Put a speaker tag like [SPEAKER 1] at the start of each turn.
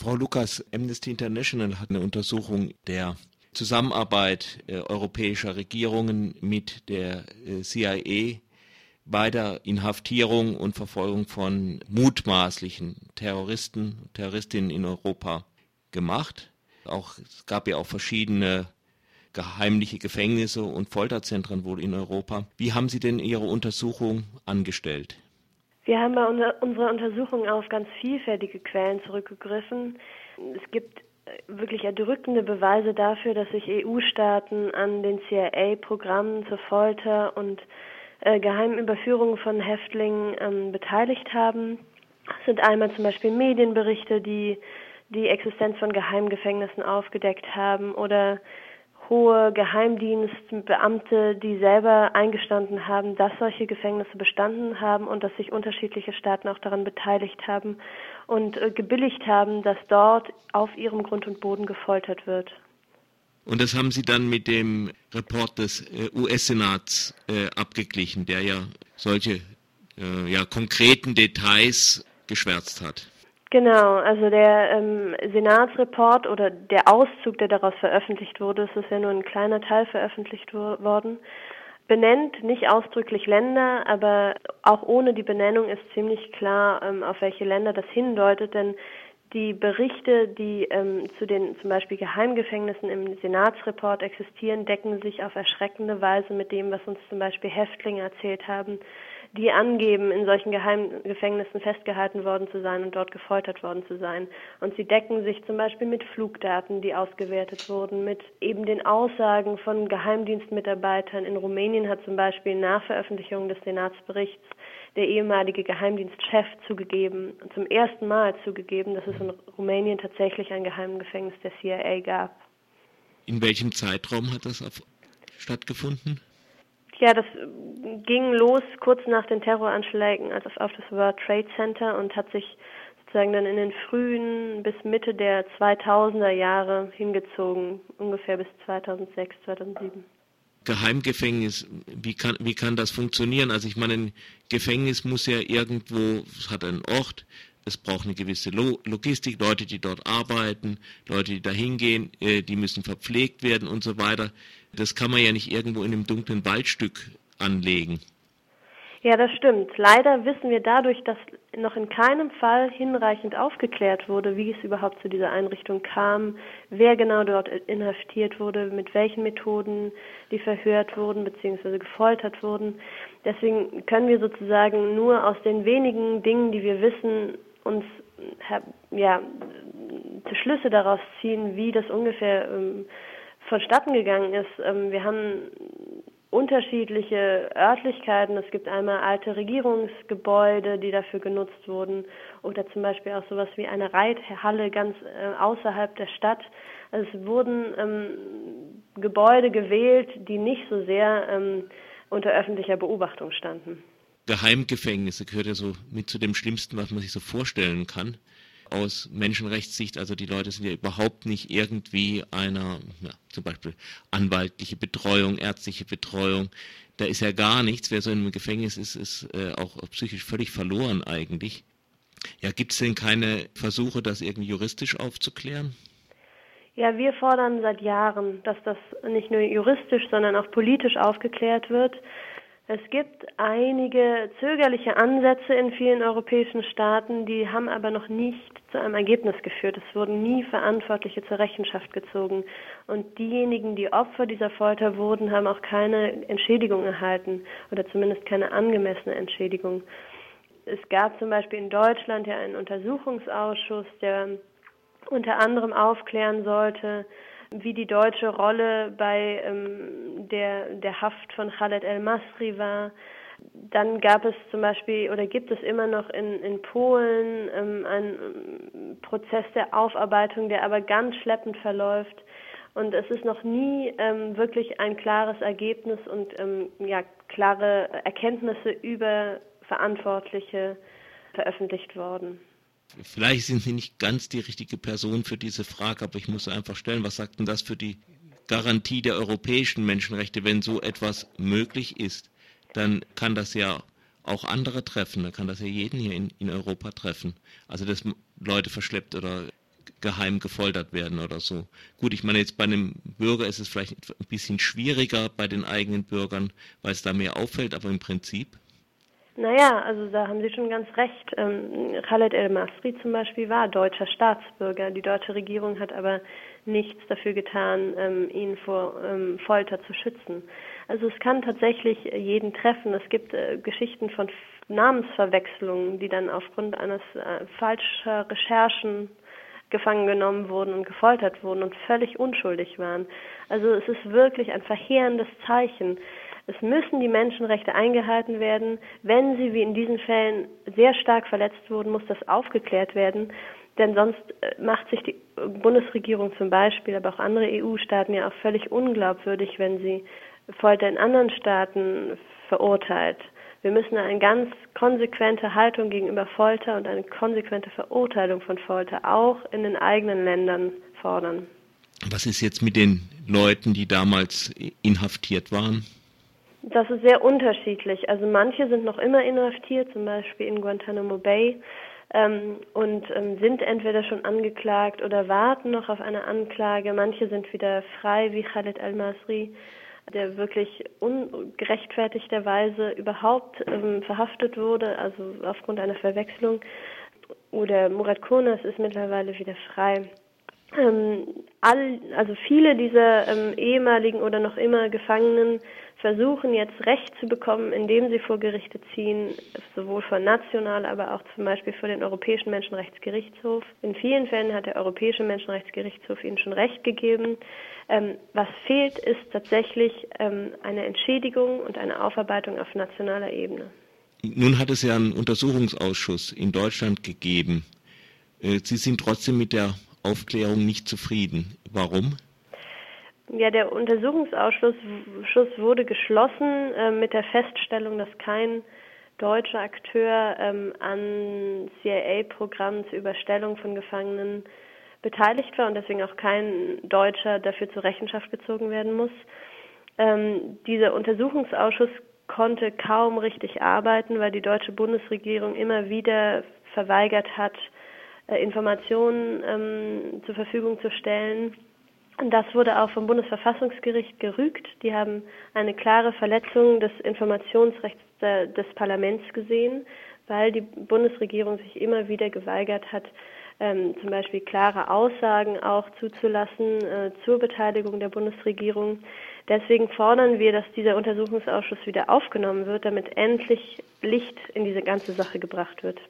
[SPEAKER 1] Frau Lukas, Amnesty International hat eine Untersuchung der Zusammenarbeit äh, europäischer Regierungen mit der äh, CIA bei der Inhaftierung und Verfolgung von mutmaßlichen Terroristen, Terroristinnen in Europa gemacht. Auch, es gab ja auch verschiedene geheimliche Gefängnisse und Folterzentren wohl in Europa. Wie haben Sie denn Ihre Untersuchung angestellt?
[SPEAKER 2] Wir haben bei unserer Untersuchung auf ganz vielfältige Quellen zurückgegriffen. Es gibt wirklich erdrückende Beweise dafür, dass sich EU-Staaten an den CIA-Programmen zur Folter und äh, geheimen Überführung von Häftlingen ähm, beteiligt haben. Es sind einmal zum Beispiel Medienberichte, die die Existenz von Geheimgefängnissen aufgedeckt haben oder hohe Geheimdienstbeamte, die selber eingestanden haben, dass solche Gefängnisse bestanden haben und dass sich unterschiedliche Staaten auch daran beteiligt haben und äh, gebilligt haben, dass dort auf ihrem Grund und Boden gefoltert wird.
[SPEAKER 1] Und das haben Sie dann mit dem Report des äh, US-Senats äh, abgeglichen, der ja solche ja, konkreten Details geschwärzt hat.
[SPEAKER 2] Genau, also der ähm, Senatsreport oder der Auszug, der daraus veröffentlicht wurde, es ist ja nur ein kleiner Teil veröffentlicht worden, benennt nicht ausdrücklich Länder, aber auch ohne die Benennung ist ziemlich klar, ähm, auf welche Länder das hindeutet, denn die Berichte, die ähm, zu den zum Beispiel Geheimgefängnissen im Senatsreport existieren, decken sich auf erschreckende Weise mit dem, was uns zum Beispiel Häftlinge erzählt haben, die angeben, in solchen Geheimgefängnissen festgehalten worden zu sein und dort gefoltert worden zu sein. Und sie decken sich zum Beispiel mit Flugdaten, die ausgewertet wurden, mit eben den Aussagen von Geheimdienstmitarbeitern. In Rumänien hat zum Beispiel nach Veröffentlichung des Senatsberichts der ehemalige Geheimdienstchef zugegeben, zum ersten Mal zugegeben, dass es in Rumänien tatsächlich ein Geheimgefängnis der CIA gab.
[SPEAKER 1] In welchem Zeitraum hat das stattgefunden?
[SPEAKER 2] Ja, das ging los kurz nach den Terroranschlägen also auf das World Trade Center und hat sich sozusagen dann in den frühen bis Mitte der 2000er Jahre hingezogen, ungefähr bis 2006, 2007.
[SPEAKER 1] Geheimgefängnis, wie kann, wie kann das funktionieren? Also ich meine, ein Gefängnis muss ja irgendwo, es hat einen Ort, es braucht eine gewisse Logistik, Leute, die dort arbeiten, Leute, die da hingehen, äh, die müssen verpflegt werden und so weiter. Das kann man ja nicht irgendwo in einem dunklen Waldstück anlegen.
[SPEAKER 2] Ja, das stimmt. Leider wissen wir dadurch, dass noch in keinem Fall hinreichend aufgeklärt wurde, wie es überhaupt zu dieser Einrichtung kam, wer genau dort inhaftiert wurde, mit welchen Methoden die verhört wurden bzw. gefoltert wurden. Deswegen können wir sozusagen nur aus den wenigen Dingen, die wir wissen, uns ja, Schlüsse daraus ziehen, wie das ungefähr ähm, vonstatten gegangen ist. Ähm, wir haben unterschiedliche Örtlichkeiten. Es gibt einmal alte Regierungsgebäude, die dafür genutzt wurden, oder zum Beispiel auch sowas wie eine Reithalle ganz äh, außerhalb der Stadt. Also es wurden ähm, Gebäude gewählt, die nicht so sehr ähm, unter öffentlicher Beobachtung standen.
[SPEAKER 1] Geheimgefängnisse gehört ja so mit zu dem Schlimmsten, was man sich so vorstellen kann aus Menschenrechtssicht. Also die Leute sind ja überhaupt nicht irgendwie einer, ja, zum Beispiel anwaltliche Betreuung, ärztliche Betreuung. Da ist ja gar nichts. Wer so einem Gefängnis ist, ist äh, auch psychisch völlig verloren eigentlich. Ja, gibt es denn keine Versuche, das irgendwie juristisch aufzuklären?
[SPEAKER 2] Ja, wir fordern seit Jahren, dass das nicht nur juristisch, sondern auch politisch aufgeklärt wird. Es gibt einige zögerliche Ansätze in vielen europäischen Staaten, die haben aber noch nicht zu einem Ergebnis geführt. Es wurden nie Verantwortliche zur Rechenschaft gezogen. Und diejenigen, die Opfer dieser Folter wurden, haben auch keine Entschädigung erhalten oder zumindest keine angemessene Entschädigung. Es gab zum Beispiel in Deutschland ja einen Untersuchungsausschuss, der unter anderem aufklären sollte, wie die deutsche Rolle bei ähm, der, der Haft von Khaled El-Masri war. Dann gab es zum Beispiel oder gibt es immer noch in, in Polen ähm, einen Prozess der Aufarbeitung, der aber ganz schleppend verläuft. Und es ist noch nie ähm, wirklich ein klares Ergebnis und ähm, ja, klare Erkenntnisse über Verantwortliche veröffentlicht worden.
[SPEAKER 1] Vielleicht sind Sie nicht ganz die richtige Person für diese Frage, aber ich muss einfach stellen, was sagt denn das für die Garantie der europäischen Menschenrechte, wenn so etwas möglich ist? Dann kann das ja auch andere treffen, dann kann das ja jeden hier in, in Europa treffen. Also dass Leute verschleppt oder geheim gefoltert werden oder so. Gut, ich meine, jetzt bei einem Bürger ist es vielleicht ein bisschen schwieriger bei den eigenen Bürgern, weil es da mehr auffällt, aber im Prinzip.
[SPEAKER 2] Naja, also da haben Sie schon ganz recht. Ähm, Khaled El-Masri zum Beispiel war deutscher Staatsbürger. Die deutsche Regierung hat aber nichts dafür getan, ähm, ihn vor ähm, Folter zu schützen. Also es kann tatsächlich jeden treffen. Es gibt äh, Geschichten von Namensverwechslungen, die dann aufgrund eines äh, falscher Recherchen gefangen genommen wurden und gefoltert wurden und völlig unschuldig waren. Also es ist wirklich ein verheerendes Zeichen. Es müssen die Menschenrechte eingehalten werden. Wenn sie wie in diesen Fällen sehr stark verletzt wurden, muss das aufgeklärt werden. Denn sonst äh, macht sich die Bundesregierung zum Beispiel, aber auch andere EU-Staaten ja auch völlig unglaubwürdig, wenn sie Folter in anderen Staaten verurteilt. Wir müssen eine ganz konsequente Haltung gegenüber Folter und eine konsequente Verurteilung von Folter auch in den eigenen Ländern fordern.
[SPEAKER 1] Was ist jetzt mit den Leuten, die damals inhaftiert waren?
[SPEAKER 2] Das ist sehr unterschiedlich. Also manche sind noch immer inhaftiert, zum Beispiel in Guantanamo Bay, ähm, und ähm, sind entweder schon angeklagt oder warten noch auf eine Anklage. Manche sind wieder frei, wie Khaled al-Masri, der wirklich ungerechtfertigterweise überhaupt ähm, verhaftet wurde, also aufgrund einer Verwechslung. Oder Murat Konas ist mittlerweile wieder frei. Ähm, all, also viele dieser ähm, ehemaligen oder noch immer Gefangenen versuchen jetzt Recht zu bekommen, indem sie vor Gerichte ziehen, sowohl vor national, aber auch zum Beispiel vor den Europäischen Menschenrechtsgerichtshof. In vielen Fällen hat der Europäische Menschenrechtsgerichtshof ihnen schon Recht gegeben. Ähm, was fehlt, ist tatsächlich ähm, eine Entschädigung und eine Aufarbeitung auf nationaler Ebene.
[SPEAKER 1] Nun hat es ja einen Untersuchungsausschuss in Deutschland gegeben. Äh, sie sind trotzdem mit der Aufklärung nicht zufrieden. Warum?
[SPEAKER 2] Ja, der Untersuchungsausschuss wurde geschlossen äh, mit der Feststellung, dass kein deutscher Akteur ähm, an CIA-Programmen zur Überstellung von Gefangenen beteiligt war und deswegen auch kein Deutscher dafür zur Rechenschaft gezogen werden muss. Ähm, dieser Untersuchungsausschuss konnte kaum richtig arbeiten, weil die deutsche Bundesregierung immer wieder verweigert hat, äh, Informationen ähm, zur Verfügung zu stellen das wurde auch vom Bundesverfassungsgericht gerügt. Die haben eine klare Verletzung des Informationsrechts des Parlaments gesehen, weil die Bundesregierung sich immer wieder geweigert hat, ähm, zum Beispiel klare Aussagen auch zuzulassen äh, zur Beteiligung der Bundesregierung. Deswegen fordern wir, dass dieser Untersuchungsausschuss wieder aufgenommen wird, damit endlich Licht in diese ganze Sache gebracht wird.